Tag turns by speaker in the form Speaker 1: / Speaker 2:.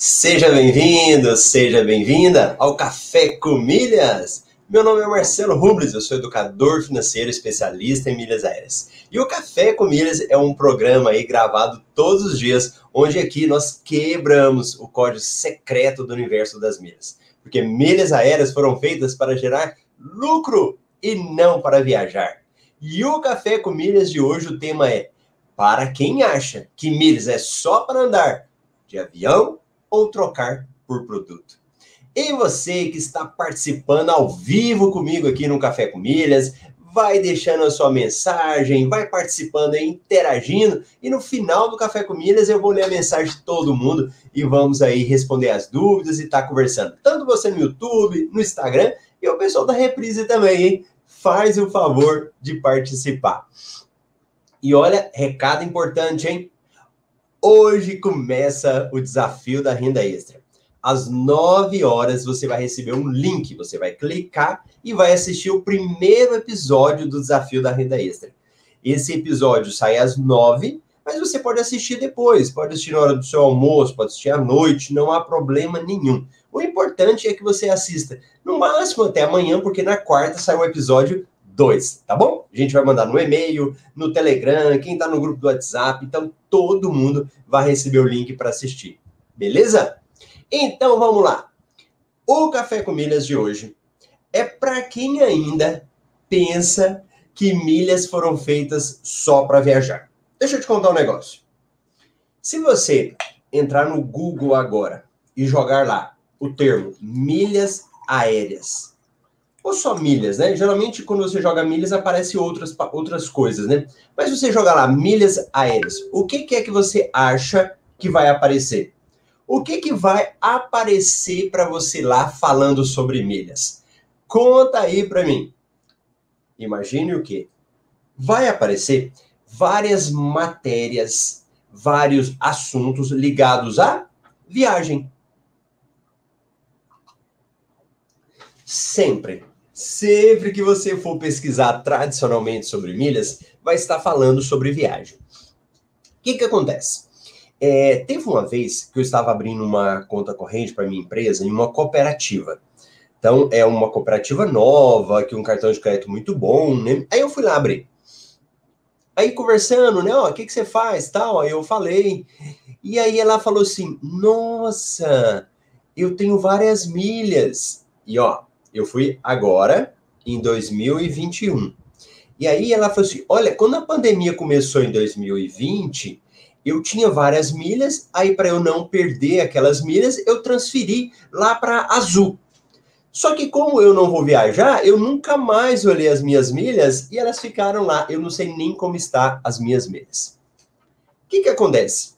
Speaker 1: Seja bem-vindo, seja bem-vinda ao Café com Milhas. Meu nome é Marcelo Rubles, eu sou educador financeiro especialista em milhas aéreas. E o Café com Milhas é um programa aí gravado todos os dias, onde aqui nós quebramos o código secreto do universo das milhas. Porque milhas aéreas foram feitas para gerar lucro e não para viajar. E o Café com Milhas de hoje, o tema é: para quem acha que milhas é só para andar de avião ou trocar por produto. E você que está participando ao vivo comigo aqui no Café com Milhas, vai deixando a sua mensagem, vai participando aí, interagindo, e no final do Café com Milhas eu vou ler a mensagem de todo mundo e vamos aí responder as dúvidas e estar tá conversando. Tanto você no YouTube, no Instagram e o pessoal da Reprise também, hein? Faz o favor de participar. E olha, recado importante, hein? Hoje começa o desafio da renda extra. Às 9 horas você vai receber um link, você vai clicar e vai assistir o primeiro episódio do desafio da renda extra. Esse episódio sai às 9, mas você pode assistir depois, pode assistir na hora do seu almoço, pode assistir à noite, não há problema nenhum. O importante é que você assista no máximo até amanhã, porque na quarta sai o episódio 2, tá bom? A gente vai mandar no e-mail, no Telegram, quem tá no grupo do WhatsApp, então todo mundo vai receber o link para assistir. Beleza? Então vamos lá. O Café com Milhas de hoje é para quem ainda pensa que milhas foram feitas só para viajar. Deixa eu te contar um negócio. Se você entrar no Google agora e jogar lá o termo milhas aéreas, ou só milhas, né? Geralmente, quando você joga milhas, aparece outras, outras coisas, né? Mas você joga lá milhas aéreas, o que, que é que você acha que vai aparecer? O que, que vai aparecer para você lá falando sobre milhas? Conta aí para mim. Imagine o que? Vai aparecer várias matérias, vários assuntos ligados à viagem. Sempre Sempre que você for pesquisar tradicionalmente sobre milhas, vai estar falando sobre viagem. O que, que acontece? É, teve uma vez que eu estava abrindo uma conta corrente para minha empresa em uma cooperativa. Então, é uma cooperativa nova, que um cartão de crédito muito bom, né? Aí eu fui lá abrir. Aí conversando, né? Ó, o que, que você faz? Tal, aí eu falei. E aí ela falou assim: Nossa, eu tenho várias milhas. E ó, eu fui agora, em 2021. E aí ela falou assim: olha, quando a pandemia começou em 2020, eu tinha várias milhas, aí para eu não perder aquelas milhas, eu transferi lá para Azul. Só que como eu não vou viajar, eu nunca mais olhei as minhas milhas e elas ficaram lá. Eu não sei nem como está as minhas milhas. O que, que acontece?